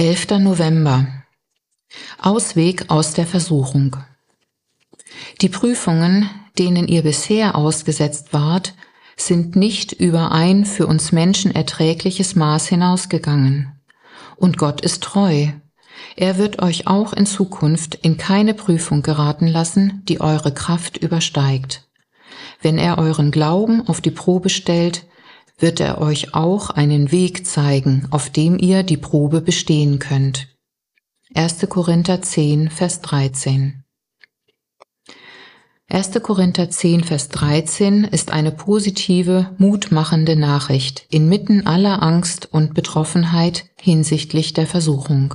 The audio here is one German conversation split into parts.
11. November Ausweg aus der Versuchung Die Prüfungen, denen ihr bisher ausgesetzt wart, sind nicht über ein für uns Menschen erträgliches Maß hinausgegangen. Und Gott ist treu. Er wird euch auch in Zukunft in keine Prüfung geraten lassen, die eure Kraft übersteigt. Wenn er euren Glauben auf die Probe stellt, wird er euch auch einen Weg zeigen, auf dem ihr die Probe bestehen könnt. 1. Korinther 10, Vers 13 1. Korinther 10, Vers 13 ist eine positive, mutmachende Nachricht inmitten aller Angst und Betroffenheit hinsichtlich der Versuchung.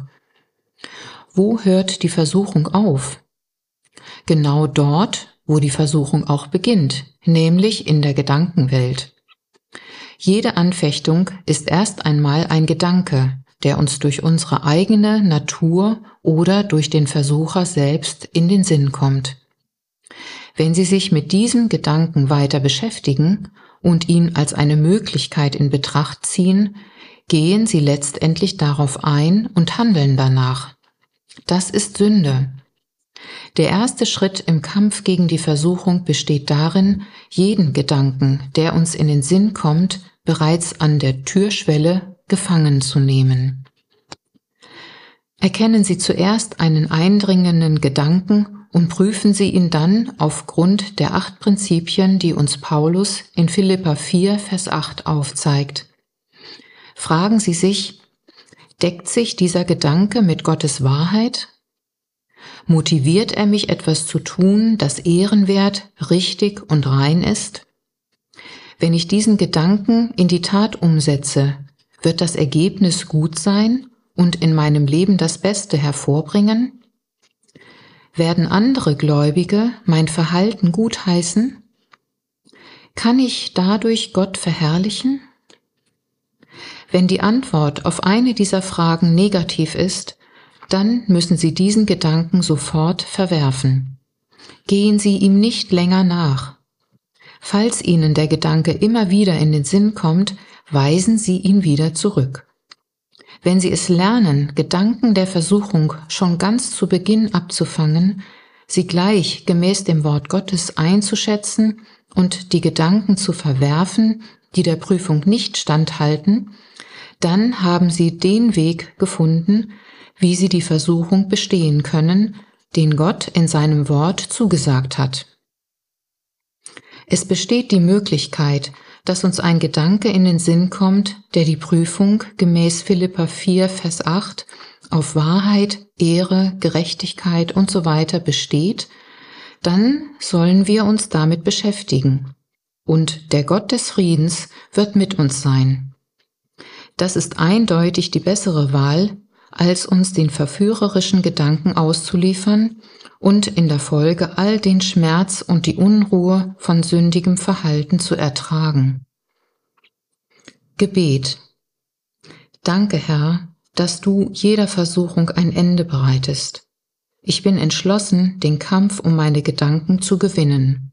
Wo hört die Versuchung auf? Genau dort, wo die Versuchung auch beginnt, nämlich in der Gedankenwelt. Jede Anfechtung ist erst einmal ein Gedanke, der uns durch unsere eigene Natur oder durch den Versucher selbst in den Sinn kommt. Wenn Sie sich mit diesem Gedanken weiter beschäftigen und ihn als eine Möglichkeit in Betracht ziehen, gehen Sie letztendlich darauf ein und handeln danach. Das ist Sünde. Der erste Schritt im Kampf gegen die Versuchung besteht darin, jeden Gedanken, der uns in den Sinn kommt, bereits an der Türschwelle gefangen zu nehmen. Erkennen Sie zuerst einen eindringenden Gedanken und prüfen Sie ihn dann aufgrund der acht Prinzipien, die uns Paulus in Philippa 4, Vers 8 aufzeigt. Fragen Sie sich, deckt sich dieser Gedanke mit Gottes Wahrheit Motiviert er mich etwas zu tun, das ehrenwert, richtig und rein ist? Wenn ich diesen Gedanken in die Tat umsetze, wird das Ergebnis gut sein und in meinem Leben das Beste hervorbringen? Werden andere Gläubige mein Verhalten gutheißen? Kann ich dadurch Gott verherrlichen? Wenn die Antwort auf eine dieser Fragen negativ ist, dann müssen Sie diesen Gedanken sofort verwerfen. Gehen Sie ihm nicht länger nach. Falls Ihnen der Gedanke immer wieder in den Sinn kommt, weisen Sie ihn wieder zurück. Wenn Sie es lernen, Gedanken der Versuchung schon ganz zu Beginn abzufangen, sie gleich gemäß dem Wort Gottes einzuschätzen und die Gedanken zu verwerfen, die der Prüfung nicht standhalten, dann haben Sie den Weg gefunden, wie sie die Versuchung bestehen können, den Gott in seinem Wort zugesagt hat. Es besteht die Möglichkeit, dass uns ein Gedanke in den Sinn kommt, der die Prüfung gemäß Philippa 4, Vers 8 auf Wahrheit, Ehre, Gerechtigkeit und so weiter besteht, dann sollen wir uns damit beschäftigen. Und der Gott des Friedens wird mit uns sein. Das ist eindeutig die bessere Wahl, als uns den verführerischen Gedanken auszuliefern und in der Folge all den Schmerz und die Unruhe von sündigem Verhalten zu ertragen. Gebet Danke, Herr, dass du jeder Versuchung ein Ende bereitest. Ich bin entschlossen, den Kampf um meine Gedanken zu gewinnen.